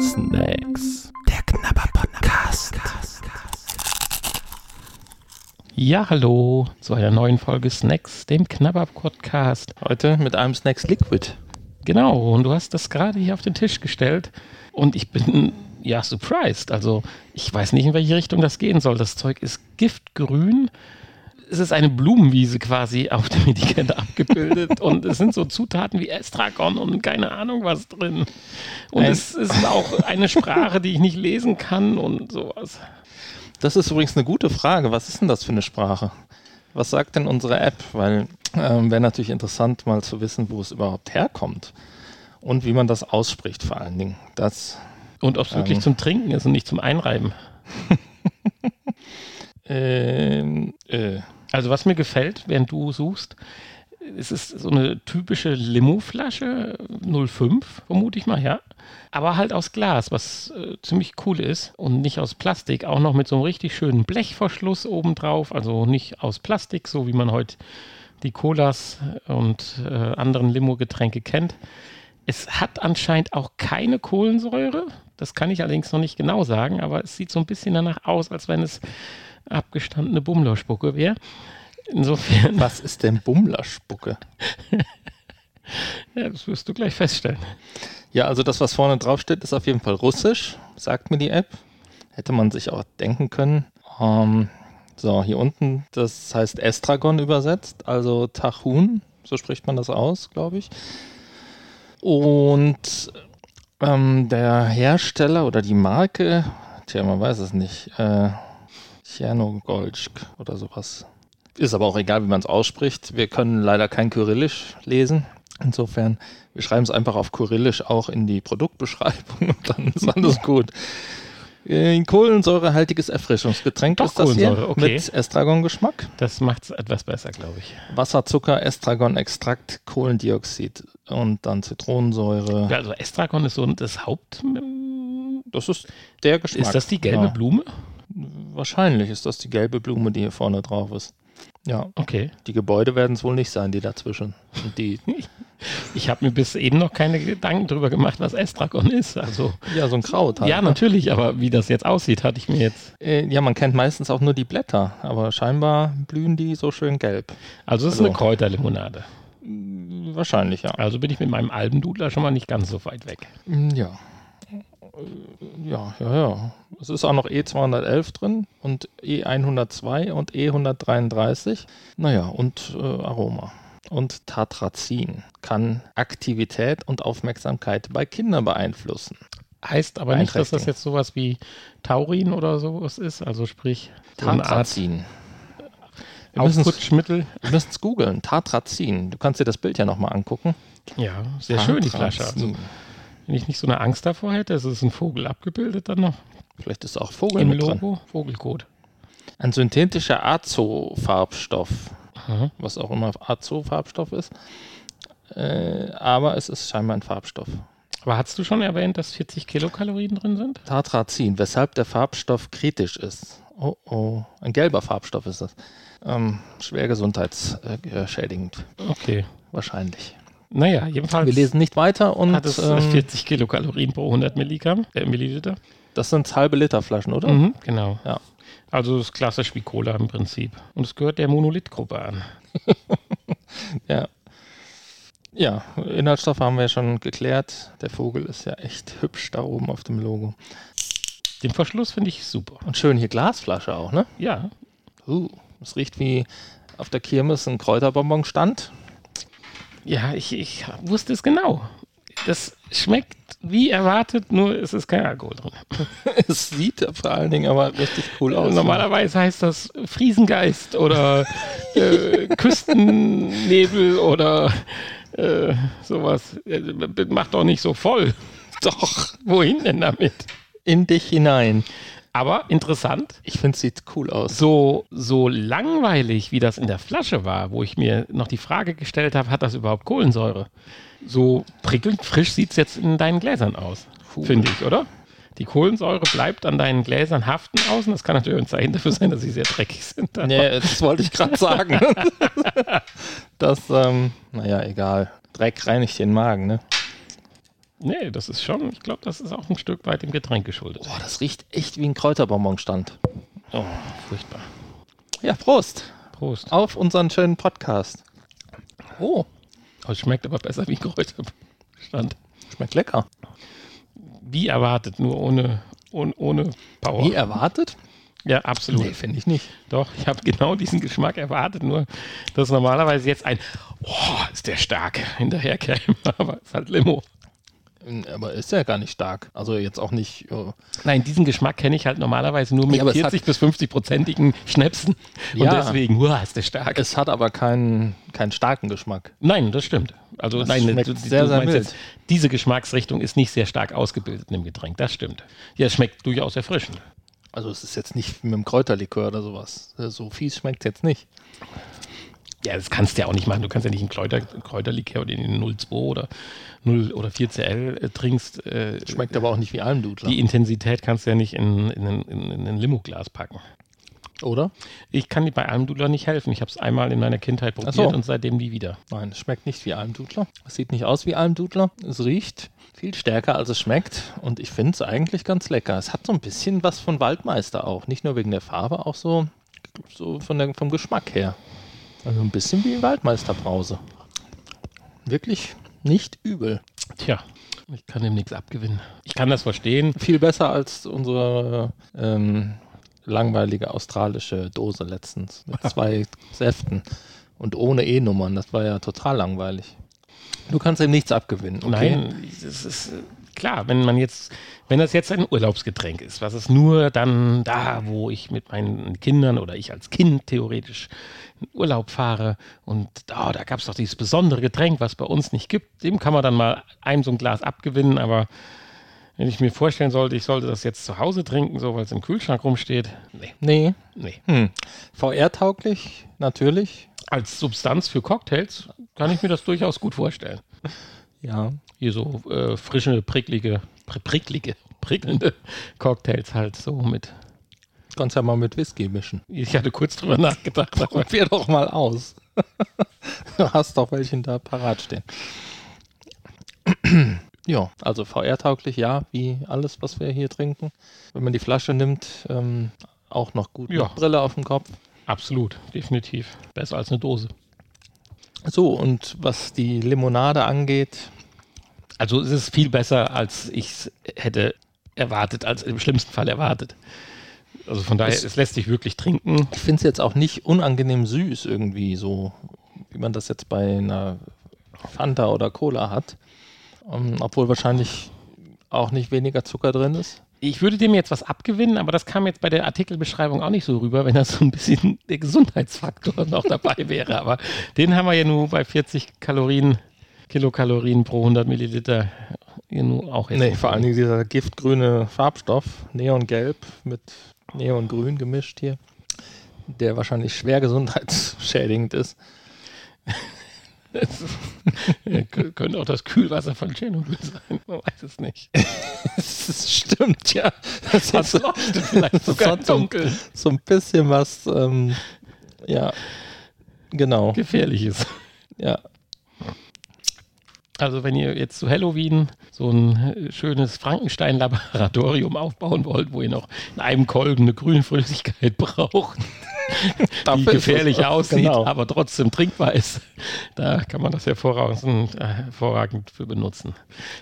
Snacks. Der Knabber Podcast. Ja, hallo zu einer neuen Folge Snacks, dem Knabber Podcast. Heute mit einem Snacks Liquid. Genau, und du hast das gerade hier auf den Tisch gestellt und ich bin ja surprised. Also, ich weiß nicht, in welche Richtung das gehen soll. Das Zeug ist giftgrün es ist eine Blumenwiese quasi auf dem Etikett abgebildet und es sind so Zutaten wie Estragon und keine Ahnung was drin. Und Ein es ist auch eine Sprache, die ich nicht lesen kann und sowas. Das ist übrigens eine gute Frage. Was ist denn das für eine Sprache? Was sagt denn unsere App? Weil ähm, wäre natürlich interessant, mal zu wissen, wo es überhaupt herkommt und wie man das ausspricht, vor allen Dingen. Das, und ob es ähm, wirklich zum Trinken ist und nicht zum Einreiben. ähm, äh. Also was mir gefällt, während du suchst, es ist so eine typische Limo-Flasche, 05, vermute ich mal, ja. Aber halt aus Glas, was äh, ziemlich cool ist und nicht aus Plastik. Auch noch mit so einem richtig schönen Blechverschluss obendrauf. Also nicht aus Plastik, so wie man heute die Colas und äh, anderen Limo-Getränke kennt. Es hat anscheinend auch keine Kohlensäure. Das kann ich allerdings noch nicht genau sagen, aber es sieht so ein bisschen danach aus, als wenn es abgestandene Bummlerspucke wäre. Insofern. Was ist denn Bummlerspucke? ja, das wirst du gleich feststellen. Ja, also das, was vorne drauf steht, ist auf jeden Fall Russisch, sagt mir die App. Hätte man sich auch denken können. Ähm, so, hier unten, das heißt Estragon übersetzt, also Tachun, so spricht man das aus, glaube ich. Und ähm, der Hersteller oder die Marke, tja, man weiß es nicht, äh, Tjernogolsk oder sowas. Ist aber auch egal, wie man es ausspricht. Wir können leider kein Kyrillisch lesen. Insofern, wir schreiben es einfach auf Kyrillisch auch in die Produktbeschreibung und dann ist alles gut. Ein kohlensäurehaltiges Erfrischungsgetränk Doch, ist das hier okay. mit Estragon-Geschmack. Das macht es etwas besser, glaube ich. Wasser, Zucker, Estragon-Extrakt, Kohlendioxid und dann Zitronensäure. Ja, also Estragon ist so das Haupt... Das ist der Geschmack. Ist das die gelbe ja. Blume? Wahrscheinlich ist das die gelbe Blume, die hier vorne drauf ist. Ja. Okay. Die Gebäude werden es wohl nicht sein, die dazwischen. Und die ich habe mir bis eben noch keine Gedanken darüber gemacht, was Estragon ist. Also, ja, so ein Kraut halt. Ja, ne? natürlich, aber wie das jetzt aussieht, hatte ich mir jetzt. Äh, ja, man kennt meistens auch nur die Blätter, aber scheinbar blühen die so schön gelb. Also es ist also, eine Kräuterlimonade. Wahrscheinlich, ja. Also bin ich mit meinem Albendudler schon mal nicht ganz so weit weg. Ja. Ja, ja, ja. Es ist auch noch E211 drin und E102 und E133. Naja, und äh, Aroma. Und Tatrazin kann Aktivität und Aufmerksamkeit bei Kindern beeinflussen. Heißt aber nicht, dass das jetzt sowas wie Taurin oder sowas ist, also sprich Tatrazin. So Aufputschmittel. Wir müssen es googeln. Tatrazin. Du kannst dir das Bild ja nochmal angucken. Ja, sehr Tatrazin. schön die Flasche. Also. Wenn ich nicht so eine Angst davor hätte, ist es ein Vogel abgebildet dann noch. Vielleicht ist auch Vogel Im Logo, drin. Vogelcode. Ein synthetischer Azo-Farbstoff, was auch immer Azo-Farbstoff ist. Äh, aber es ist scheinbar ein Farbstoff. Aber hast du schon erwähnt, dass 40 Kilokalorien drin sind? Tartrazin, weshalb der Farbstoff kritisch ist. Oh oh, ein gelber Farbstoff ist das. Ähm, schwer gesundheitsschädigend. Okay. Wahrscheinlich. Naja, jedenfalls. Wir lesen nicht weiter und. Hat es ähm, 40 Kilokalorien pro 100 Milligramm, äh, Milliliter. Das sind halbe Liter Flaschen, oder? Mhm, genau. Ja. Also das ist klassisch wie Cola im Prinzip. Und es gehört der Monolithgruppe an. ja. Ja, Inhaltsstoffe haben wir ja schon geklärt. Der Vogel ist ja echt hübsch da oben auf dem Logo. Den Verschluss finde ich super. Und schön hier Glasflasche auch, ne? Ja. Uh, es riecht wie auf der Kirmes ein Kräuterbonbon stand. Ja, ich, ich wusste es genau. Das schmeckt wie erwartet, nur es ist kein Alkohol drin. es sieht vor allen Dingen aber richtig cool aus. Normalerweise heißt das Friesengeist oder äh, Küstennebel oder äh, sowas. Macht doch nicht so voll. Doch. Wohin denn damit? In dich hinein. Aber interessant. Ich finde, es sieht cool aus. So, so langweilig, wie das in der Flasche war, wo ich mir noch die Frage gestellt habe, hat das überhaupt Kohlensäure? So prickelnd frisch sieht es jetzt in deinen Gläsern aus, finde ich, oder? Die Kohlensäure bleibt an deinen Gläsern haften außen. Das kann natürlich ein Zeichen dafür sein, dass sie sehr dreckig sind. Nee, das wollte ich gerade sagen. das, ähm, naja, egal. Dreck reinigt den Magen, ne? Nee, das ist schon, ich glaube, das ist auch ein Stück weit dem Getränk geschuldet. Boah, das riecht echt wie ein Kräuterbonbonstand. Oh, furchtbar. Ja, Prost. Prost. Auf unseren schönen Podcast. Oh, Oh, es schmeckt aber besser wie Kräuterstand. schmeckt lecker. Wie erwartet, nur ohne, ohne, ohne Power. Wie erwartet? Ja, absolut. Nee, finde ich nicht. Doch, ich habe genau diesen Geschmack erwartet, nur dass normalerweise jetzt ein, oh, ist der stark, hinterherkäme, aber ist halt Limo. Aber ist ja gar nicht stark. Also jetzt auch nicht. äh, Nein, diesen Geschmack kenne ich halt normalerweise nur mit Ja, aber es 40 bis 50-prozentigen Schnäpsen. Und Ja. deswegen, wow, ist der stark. Es hat aber keinen, keinen starken Geschmack. Nein, das stimmt. Also Das nein, du, sehr, sehr mild. jetzt, diese Geschmacksrichtung ist nicht sehr stark ausgebildet dem Getränk. Das stimmt. Ja, es schmeckt durchaus erfrischend. Also es ist jetzt nicht mit einem Kräuterlikör oder sowas. So fies schmeckt es jetzt nicht. Ja, das kannst du ja auch nicht machen. Du kannst ja nicht einen Kräuter, Kräuterlikör oder den 02 oder 0 oder 4CL äh, trinkst. Äh, Schmeckt aber auch nicht wie Almdudler. die Intensität kannst du ja nicht in, in, ein- in, in ein Limoglas packen. Oder? Ich kann dir bei Almdudler nicht helfen. Ich habe es einmal in meiner Kindheit probiert so. und seitdem nie wieder. Nein, es schmeckt nicht wie Almdudler. Es sieht nicht aus wie Almdudler. Es riecht viel stärker, als es schmeckt. Und ich finde es eigentlich ganz lecker. Es hat so ein bisschen was von Waldmeister auch. Nicht nur wegen der Farbe, auch so, so von der, vom Geschmack her. Also ein bisschen wie Waldmeisterbrause. Wirklich nicht übel. Tja, ich kann dem nichts abgewinnen. Ich kann das verstehen. Viel besser als unsere ähm, langweilige australische Dose letztens mit zwei Säften und ohne E-Nummern. Das war ja total langweilig. Du kannst ihm nichts abgewinnen. Okay? Nein, das ist äh, klar, wenn man jetzt, wenn das jetzt ein Urlaubsgetränk ist, was es nur dann da, wo ich mit meinen Kindern oder ich als Kind theoretisch in Urlaub fahre und oh, da gab es doch dieses besondere Getränk, was bei uns nicht gibt, dem kann man dann mal einem so ein Glas abgewinnen, aber wenn ich mir vorstellen sollte, ich sollte das jetzt zu Hause trinken, so weil es im Kühlschrank rumsteht, nee, Nee. nee. Hm. VR-tauglich, natürlich. Als Substanz für Cocktails kann ich mir das durchaus gut vorstellen. Ja. Hier so äh, frische, pricklige, pri pricklige, prickelnde Cocktails halt so mit. Kannst ja mal mit Whisky mischen. Ich hatte kurz drüber nachgedacht, aber Probier doch mal aus. du hast doch welchen da parat stehen. ja, also VR-tauglich, ja, wie alles, was wir hier trinken. Wenn man die Flasche nimmt, ähm, auch noch gut Ja. Brille auf dem Kopf. absolut, definitiv. Besser als eine Dose. So, und was die Limonade angeht, Also es ist viel besser, als ich es hätte erwartet, als im schlimmsten Fall erwartet. Also von daher, Es- es lässt sich wirklich trinken. ich finde es jetzt auch nicht unangenehm süß irgendwie, so wie man das jetzt bei einer Fanta oder Cola hat. Ähm, obwohl wahrscheinlich auch nicht weniger Zucker drin ist. Ich würde dem jetzt was abgewinnen, aber das kam jetzt bei der Artikelbeschreibung auch nicht so rüber, wenn das so ein bisschen der Gesundheitsfaktor noch dabei wäre. Aber den haben wir ja nur bei 40 Kalorien, Kilokalorien pro 100 Milliliter auch jetzt. Nee, vor allen. Dingen dieser giftgrüne Farbstoff, Neongelb mit Neongrün gemischt hier, der wahrscheinlich schwer gesundheitsschädigend ist. Könnte auch das Kühlwasser von Tschernobyl sein, man weiß es nicht. Das stimmt, ja. Das Das hat leuchtet vielleicht sogar im hat so, so ein bisschen was, ähm, ja, genau, Gefährlich ist. ja. Also wenn ihr jetzt zu Halloween so ein äh, schönes Frankenstein-Laboratorium aufbauen wollt, wo ihr noch in einem Kolben eine grüne Flüssigkeit braucht, die gefährlich aussieht, genau. aber trotzdem trinkbar ist, da kann man das hervorragend, äh, hervorragend für benutzen.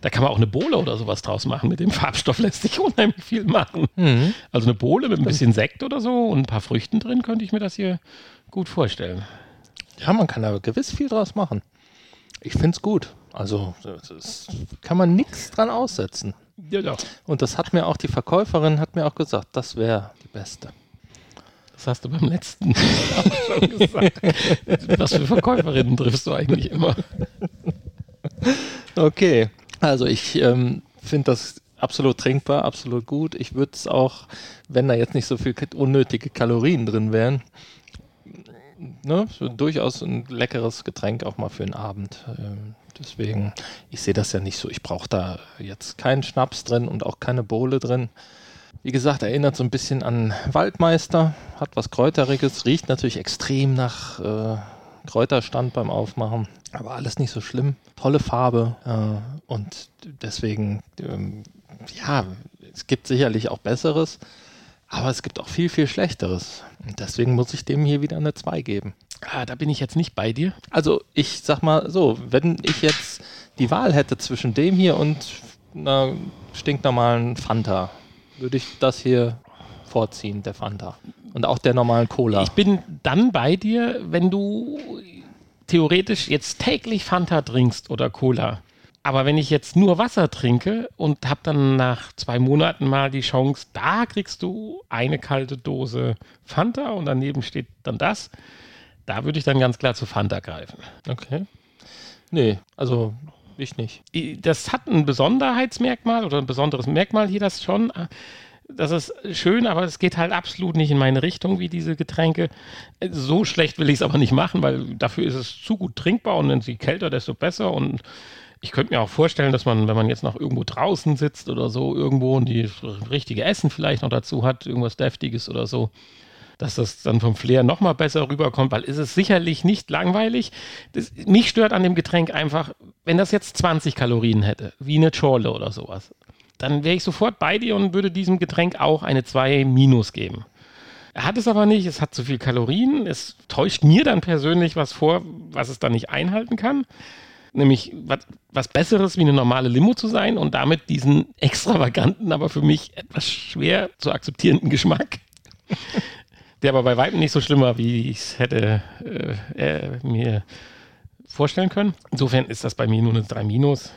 Da kann man auch eine Bohle oder sowas draus machen. Mit dem Farbstoff lässt sich unheimlich viel machen. Mhm. Also eine Bohle mit ein bisschen Sekt oder so und ein paar Früchten drin, könnte ich mir das hier gut vorstellen. Ja, man kann da gewiss viel draus machen. Ich finde es gut. Also, das kann man nichts dran aussetzen. Ja, doch. Und das hat mir auch die Verkäuferin hat mir auch gesagt, das wäre die beste. Das hast du beim letzten auch schon gesagt. Was für Verkäuferinnen triffst du eigentlich immer? Okay. Also ich ähm, finde das absolut trinkbar, absolut gut. Ich würde es auch, wenn da jetzt nicht so viel unnötige Kalorien drin wären, ne, so durchaus ein leckeres Getränk auch mal für den Abend. Ähm, deswegen, ich sehe das ja nicht so. Ich brauche da jetzt keinen Schnaps drin und auch keine Bohle drin. Wie gesagt, erinnert so ein bisschen an Waldmeister, hat was Kräuteriges, riecht natürlich extrem nach, äh, Kräuterstand beim Aufmachen. Aber alles nicht so schlimm. Tolle Farbe. Äh, und deswegen, ähm, ja, es gibt sicherlich auch Besseres. Aber es gibt auch viel, viel Schlechteres. Und deswegen muss ich dem hier wieder eine 2 geben. Ah, da bin ich jetzt nicht bei dir. Also ich sag mal so, wenn ich jetzt die Wahl hätte zwischen dem hier und einer stinknormalen Fanta, würde ich das hier vorziehen, der Fanta. Und auch der normalen Cola. Ich bin dann bei dir, wenn du theoretisch jetzt täglich Fanta trinkst oder Cola. Aber wenn ich jetzt nur Wasser trinke und habe dann nach zwei Monaten mal die Chance, da kriegst du eine kalte Dose Fanta und daneben steht dann das, da würde ich dann ganz klar zu Fanta greifen. Okay. Nee, also ich nicht. Das hat ein Besonderheitsmerkmal oder ein besonderes Merkmal hier, das schon. Das ist schön, aber es geht halt absolut nicht in meine Richtung wie diese Getränke. So schlecht will ich es aber nicht machen, weil dafür ist es zu gut trinkbar und je kälter, desto besser. Und ich könnte mir auch vorstellen, dass man, wenn man jetzt noch irgendwo draußen sitzt oder so, irgendwo und die richtige Essen vielleicht noch dazu hat, irgendwas Deftiges oder so, dass das dann vom Flair nochmal besser rüberkommt, weil ist es sicherlich nicht langweilig. Das, mich stört an dem Getränk einfach, wenn das jetzt 20 Kalorien hätte, wie eine Chorle oder sowas, dann wäre ich sofort bei dir und würde diesem Getränk auch eine 2 minus geben. Er hat es aber nicht, es hat zu viel Kalorien, es täuscht mir dann persönlich was vor, was es dann nicht einhalten kann. Nämlich was, was Besseres wie eine normale Limo zu sein und damit diesen extravaganten, aber für mich etwas schwer zu akzeptierenden Geschmack der aber bei Weitem nicht so schlimm war, wie ich es hätte äh, mir vorstellen können. Insofern ist das bei mir nur eine 3 Minus.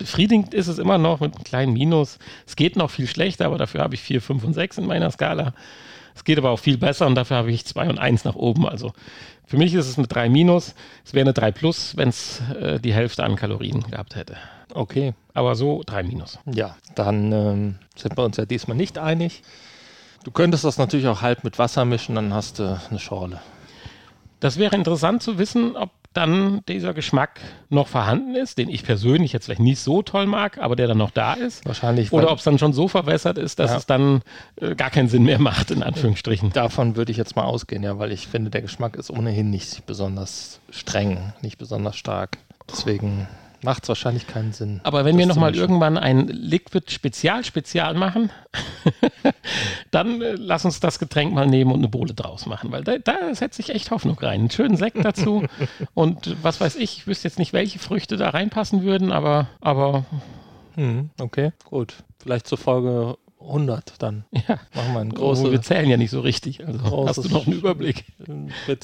Befriedigend ist es immer noch mit einem kleinen Minus. Es geht noch viel schlechter, aber dafür habe ich 4, 5 und 6 in meiner Skala. Es geht aber auch viel besser und dafür habe ich 2 und 1 nach oben. Also für mich ist es eine 3 minus. Es wäre eine 3 plus, wenn es äh, die Hälfte an Kalorien gehabt hätte. Okay. Aber so 3 minus. Ja, dann ähm, sind wir uns ja diesmal nicht einig. Du könntest das natürlich auch halb mit Wasser mischen, dann hast du eine Schorle. Das wäre interessant zu wissen, ob dann dieser Geschmack noch vorhanden ist, den ich persönlich jetzt vielleicht nicht so toll mag, aber der dann noch da ist. Wahrscheinlich. Oder ob es dann schon so verwässert ist, dass ja. es dann äh, gar keinen Sinn mehr macht, in Anführungsstrichen. Davon würde ich jetzt mal ausgehen, ja, weil ich finde, der Geschmack ist ohnehin nicht besonders streng, nicht besonders stark. Deswegen macht es wahrscheinlich keinen Sinn. Aber wenn wir nochmal irgendwann ein Liquid-Spezial-Spezial machen, dann äh, lass uns das Getränk mal nehmen und eine Bohle draus machen, weil da, da setze ich echt Hoffnung rein. Einen schönen Sekt dazu und was weiß ich, ich wüsste jetzt nicht, welche Früchte da reinpassen würden, aber, aber hm, okay, gut. Vielleicht zur Folge 100 dann. Ja. Machen wir ein großes. Oh, wir zählen ja nicht so richtig. Also hast du noch einen Überblick?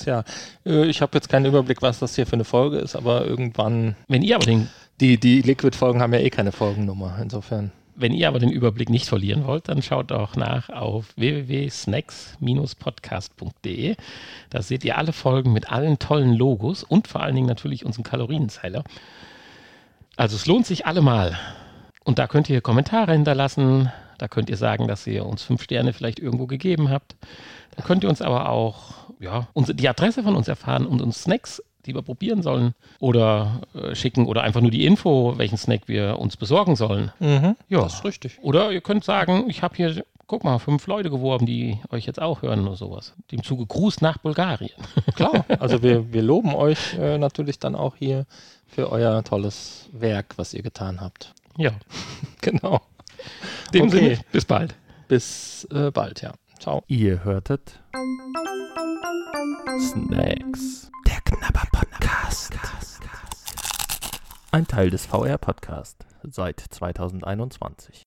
Ja. Äh, ich habe jetzt keinen Überblick, was das hier für eine Folge ist, aber irgendwann. Wenn ihr aber den. Die, die Liquid-Folgen haben ja eh keine Folgennummer, insofern. Wenn ihr aber den Überblick nicht verlieren wollt, dann schaut doch nach auf www.snacks-podcast.de. Da seht ihr alle Folgen mit allen tollen Logos und vor allen Dingen natürlich unseren Kalorienzeiler. Also es lohnt sich allemal. Und da könnt ihr Kommentare hinterlassen, da könnt ihr sagen, dass ihr uns fünf Sterne vielleicht irgendwo gegeben habt. Da könnt ihr uns aber auch ja, die Adresse von uns erfahren und uns Snacks, die wir probieren sollen, oder äh, schicken oder einfach nur die Info, welchen Snack wir uns besorgen sollen. Mhm, ja, das ist richtig. Oder ihr könnt sagen, ich habe hier guck mal, fünf Leute geworben, die euch jetzt auch hören oder sowas. Dem Zuge Gruß nach Bulgarien. Klar, also wir, wir loben euch äh, natürlich dann auch hier für euer tolles Werk, was ihr getan habt. Ja, genau. Dem okay. Sinne, bis bald. Bis äh, bald, ja. Ciao. Ihr hörtet Snacks. Der Knabber Podcast. Ein Teil des VR Podcast seit 2021.